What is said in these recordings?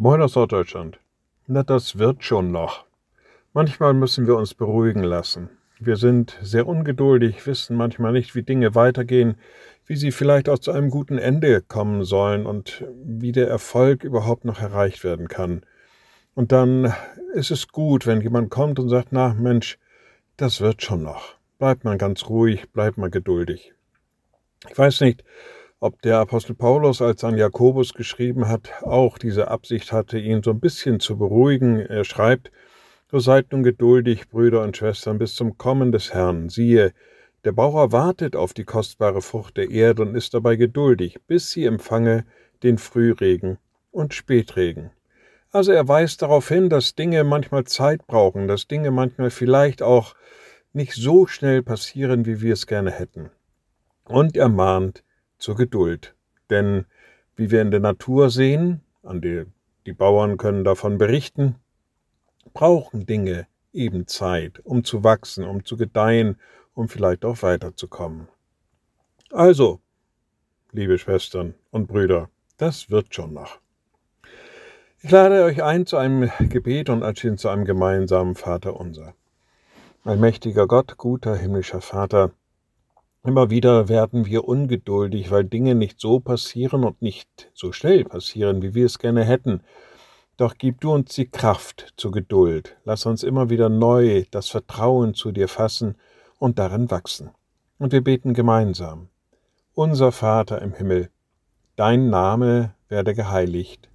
Moin aus Norddeutschland. Na, das wird schon noch. Manchmal müssen wir uns beruhigen lassen. Wir sind sehr ungeduldig, wissen manchmal nicht, wie Dinge weitergehen, wie sie vielleicht auch zu einem guten Ende kommen sollen und wie der Erfolg überhaupt noch erreicht werden kann. Und dann ist es gut, wenn jemand kommt und sagt, na Mensch, das wird schon noch. Bleibt mal ganz ruhig, bleibt mal geduldig. Ich weiß nicht, ob der Apostel Paulus, als an Jakobus geschrieben hat, auch diese Absicht hatte, ihn so ein bisschen zu beruhigen. Er schreibt, So seid nun geduldig, Brüder und Schwestern, bis zum Kommen des Herrn. Siehe, der Bauer wartet auf die kostbare Frucht der Erde und ist dabei geduldig, bis sie empfange den Frühregen und Spätregen. Also er weist darauf hin, dass Dinge manchmal Zeit brauchen, dass Dinge manchmal vielleicht auch nicht so schnell passieren, wie wir es gerne hätten. Und er mahnt, zur Geduld. Denn wie wir in der Natur sehen, an die, die Bauern können davon berichten, brauchen Dinge eben Zeit, um zu wachsen, um zu gedeihen, um vielleicht auch weiterzukommen. Also, liebe Schwestern und Brüder, das wird schon noch. Ich lade euch ein zu einem Gebet und anschließend zu einem gemeinsamen Vater unser. Allmächtiger Gott, guter himmlischer Vater, Immer wieder werden wir ungeduldig, weil Dinge nicht so passieren und nicht so schnell passieren, wie wir es gerne hätten. Doch gib du uns die Kraft zur Geduld. Lass uns immer wieder neu das Vertrauen zu dir fassen und darin wachsen. Und wir beten gemeinsam. Unser Vater im Himmel, dein Name werde geheiligt,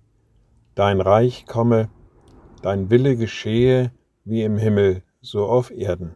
dein Reich komme, dein Wille geschehe wie im Himmel, so auf Erden.